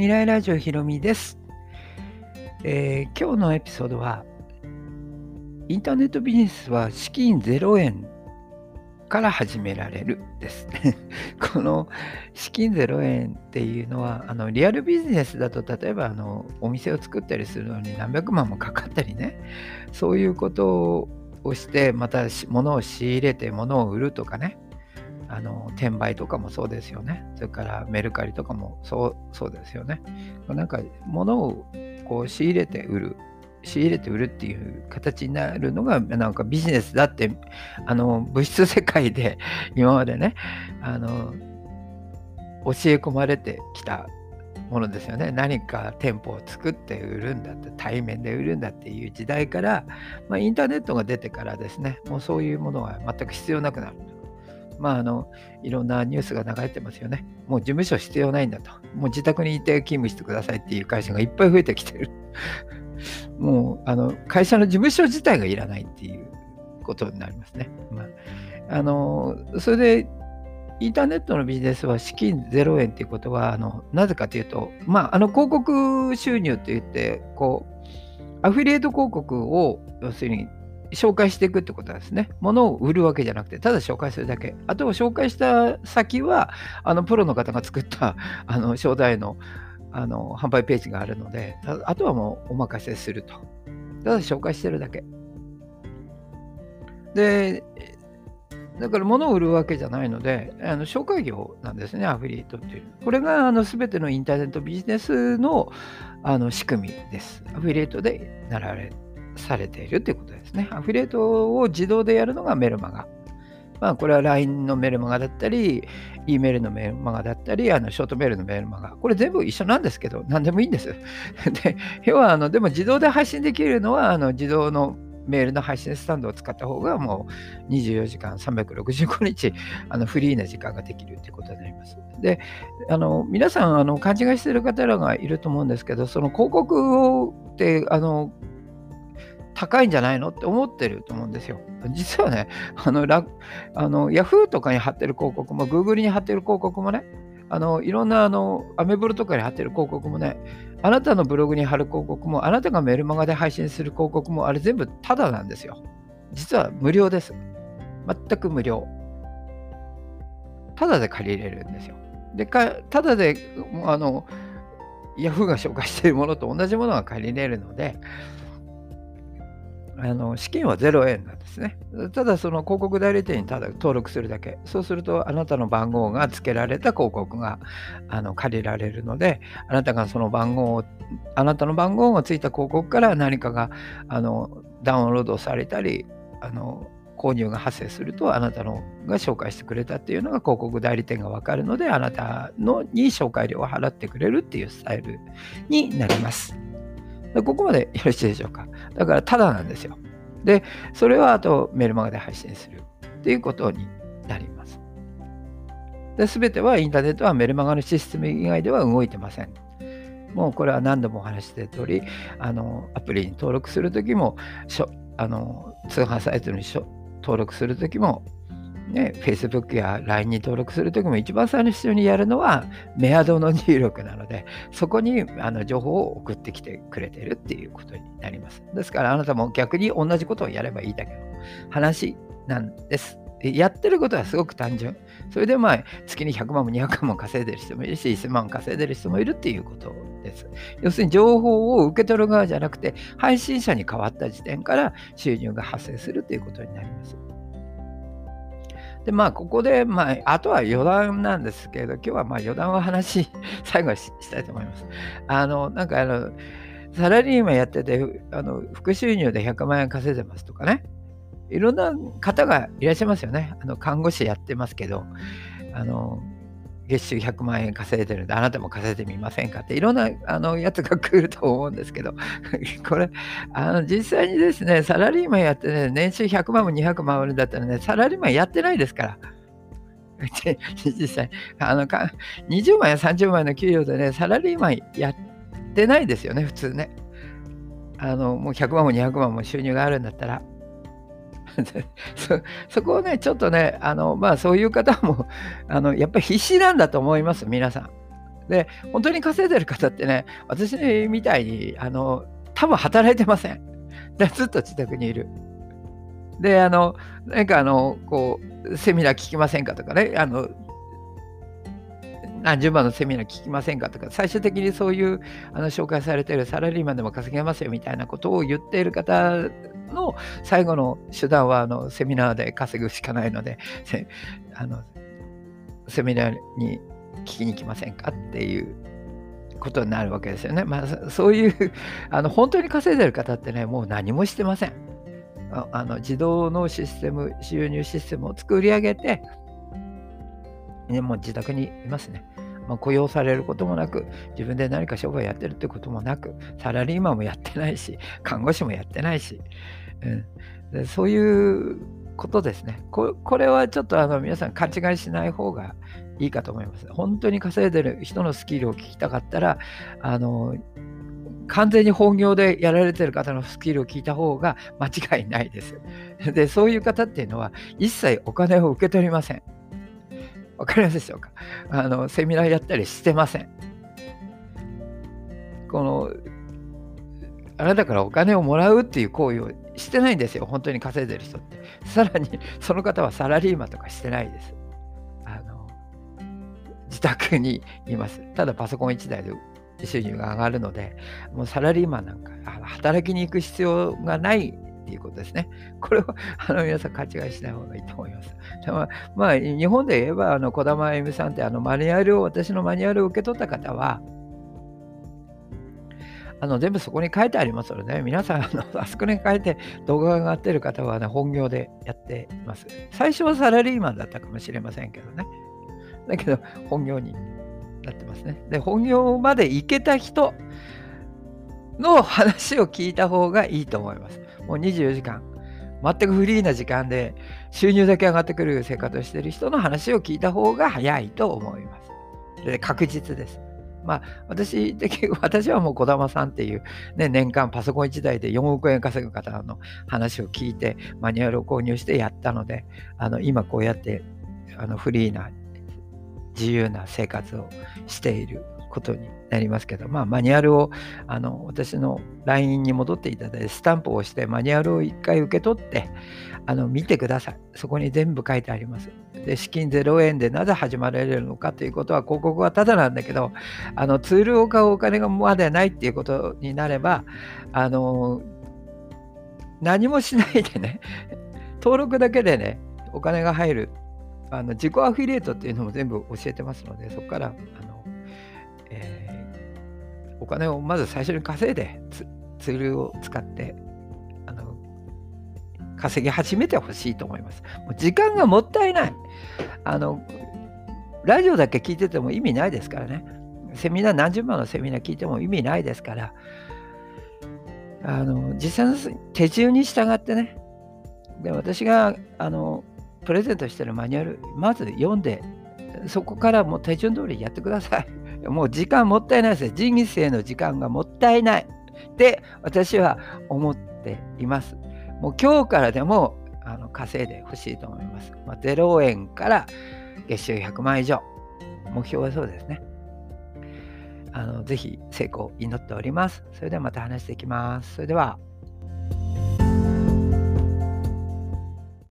未来ラジオひろみです、えー、今日のエピソードはインターネットビジネスは資金0円から始められるです。この資金0円っていうのはあのリアルビジネスだと例えばあのお店を作ったりするのに何百万もかかったりね。そういうことをしてまた物を仕入れて物を売るとかね。あの転売とかもそうですよね。それからメルカリとかもそうそうですよね。なんか物をこう仕入れて売る。仕入れて売るっていう形になるのがなんかビジネスだってあの物質世界で 今までねあの教え込まれてきたものですよね何か店舗を作って売るんだって対面で売るんだっていう時代から、まあ、インターネットが出てからですねもうそういうものは全く必要なくなるまあ、あの、いろんなニュースが流れてますよね。もう事務所必要ないんだと。もう自宅にいて勤務してくださいっていう会社がいっぱい増えてきてる。もう、あの、会社の事務所自体がいらないっていうことになりますね。まあ、あの、それで、インターネットのビジネスは資金0円っていうことは、あのなぜかというと、まあ、あの広告収入って言って、こう、アフィリエイト広告を要するに紹介していくってことですね。物を売るわけじゃなくて、ただ紹介するだけ。あと紹介した先は、あのプロの方が作った あの商材のあの販売ページがあるので、あとはもうお任せすると。ただ紹介してるだけ。で、だから物を売るわけじゃないので、あの紹介業なんですね、アフィリエイトっていう。これがあの全てのインターネットビジネスのあの仕組みです。アフィリエイトでなられされているということですね。アフィリエイトを自動でやるのがメルマガ。まあ、これは LINE のメルマガだったり、E メールのメルマガだったり、あのショートメールのメルマガ。これ全部一緒なんですけど、何でもいいんです。で、要は、あの、でも自動で配信できるのは、あの自動のメールの配信スタンドを使った方がもう24時間365日あのフリーな時間ができるということになります。で、あの皆さんあの勘違いしている方らがいると思うんですけど、その広告をってあの高いんじゃないのって思ってると思うんですよ。実はね、あの、あの Yahoo とかに貼ってる広告も、Google に貼ってる広告もね、あのいろんなあのアメブロとかに貼ってる広告もね、あなたのブログに貼る広告も、あなたがメルマガで配信する広告も、あれ全部タダなんですよ。実は無料です。全く無料。タダで借りれるんですよ。で、かタダで、あの、Yahoo が紹介しているものと同じものが借りれるので、あの資金は0円なんですね。ただその広告代理店にただ登録するだけ。そうするとあなたの番号が付けられた広告があの借りられるので、あなたがその番号を、あなたの番号がついた広告から何かがあのダウンロードされたり、あの購入が発生するとあなたのが紹介してくれたっていうのが広告代理店が分かるのであなたのに紹介料を払ってくれるっていうスタイルになります。でここまでよろしいでしょうか？だから、ただなんですよ。で、それはあとメルマガで配信するっていうことになります。で、すべてはインターネットはメルマガのシステム以外では動いてません。もうこれは何度もお話してた通り、あの、アプリに登録するときも、あの通販サイトに登録するときも、ね、Facebook や LINE に登録するときも一番最初にやるのはメアドの入力なので、そこにあの情報を送ってきてくれてるっていうことになります。ですからあなたも逆に同じことをやればいいだけの話なんです。やってることはすごく単純。それでまあ月に100万も200万も稼いでる人もいるし、1000万稼いでる人もいるっていうことです。要するに情報を受け取る側じゃなくて、配信者に変わった時点から収入が発生するということになります。で、まあ、ここで、まあ、あとは余談なんですけれど、今日はまあ余談を話、最後ししたいと思います。あの、なんかあの、サラリーマンやってて、あの副収入で100万円稼いでますとかね、いろんな方がいらっしゃいますよね。あの看護師やってますけど、あの月収100万円稼いでるんで、あなたも稼いでみませんかって、いろんなあのやつが来ると思うんですけど、これ、あの実際にですね、サラリーマンやってね、年収100万も200万あるんだったらね、サラリーマンやってないですから。実際あのか、20万や30万の給料でね、サラリーマンやってないですよね、普通ね。あのもう100万も200万も収入があるんだったら。そそこをね、ちょっとね、あのまあ、そういう方もあのやっぱり必死なんだと思います、皆さん。で、本当に稼いでる方ってね、私みたいに、あの、多分働いてません。でずっと自宅にいる。で、あの、なんかあの、こう、セミナー聞きませんかとかね、あの、何十万のセミナー聞きませんかとか、最終的にそういうあの紹介されてるサラリーマンでも稼げますよみたいなことを言っている方の最後の手段はあのセミナーで稼ぐしかないので、あのセミナーに聞きに来ませんかっていうことになるわけですよね。まあ、そういう あの本当に稼いでる方ってね、もう何もしてません。あの自動のシステム、収入システムを作り上げて、ね、もう自宅にいますね。まあ、雇用されることもなく、自分で何か商売やってるってこともなく、サラリーマンもやってないし、看護師もやってないし、うん、でそういうことですねこ。これはちょっとあの皆さん勘違いしない方がいいかと思います。本当に稼いでる人のスキルを聞きたかったら、あの完全に本業でやられてる方のスキルを聞いた方が間違いないです。で、そういう方っていうのは一切お金を受け取りません。わかりますでしょうかあのセミナーやったりしてません。このあなたからお金をもらうっていう行為をしてないんですよ、本当に稼いでる人って。さらに、その方はサラリーマンとかしてないです。あの自宅にいます。ただパソコン1台で収入が上がるので、もうサラリーマンなんか働きに行く必要がないっていうことですね。これをあの皆さん勘違いしない方がいいと思います。まあ、日本で言えば、あの児玉あゆみさんってあのマニュアルを、私のマニュアルを受け取った方は、あの全部そこに書いてありますので、ね、皆さんあの、あそこに書いて動画が上がってる方は、ね、本業でやっています。最初はサラリーマンだったかもしれませんけどね。だけど、本業になってますね。で、本業まで行けた人の話を聞いた方がいいと思います。もう24時間、全くフリーな時間で収入だけ上がってくる生活をしている人の話を聞いた方が早いと思います。で確実です。まあ、私的、私はもう児玉さんっていう、ね、年間パソコン1台で4億円稼ぐ方の話を聞いて、マニュアルを購入してやったので、あの今こうやってあのフリーな自由な生活をしていることになりますけど、まあ、マニュアルをあの私の LINE に戻っていただいて、スタンプを押して、マニュアルを1回受け取って、あの見てください。そこに全部書いてあります。で、資金0円でなぜ始まられるのかということは、広告はただなんだけど、あのツールを買うお金がまだないっていうことになれば、あの何もしないでね、登録だけでね、お金が入る。あの自己アフィリエイトっていうのも全部教えてますので、そこからあの、お金をまず最初に稼いでツールを使って稼ぎ始めてほしいと思います。もう時間がもったいない。あの、ラジオだけ聞いてても意味ないですからね。セミナー、何十万のセミナー聞いても意味ないですから、あの、実際の手順に従ってね、で、私が、あの、プレゼントしてるマニュアル、まず読んで、そこからもう手順通りやってください。もう時間もったいないですね。人生の時間がもったいない。って私は思っています。もう今日からでもあの稼いでほしいと思います。まあ、0円から月収100万以上。目標はそうですね。あのぜひ成功祈っております。それではまた話していきます。それでは。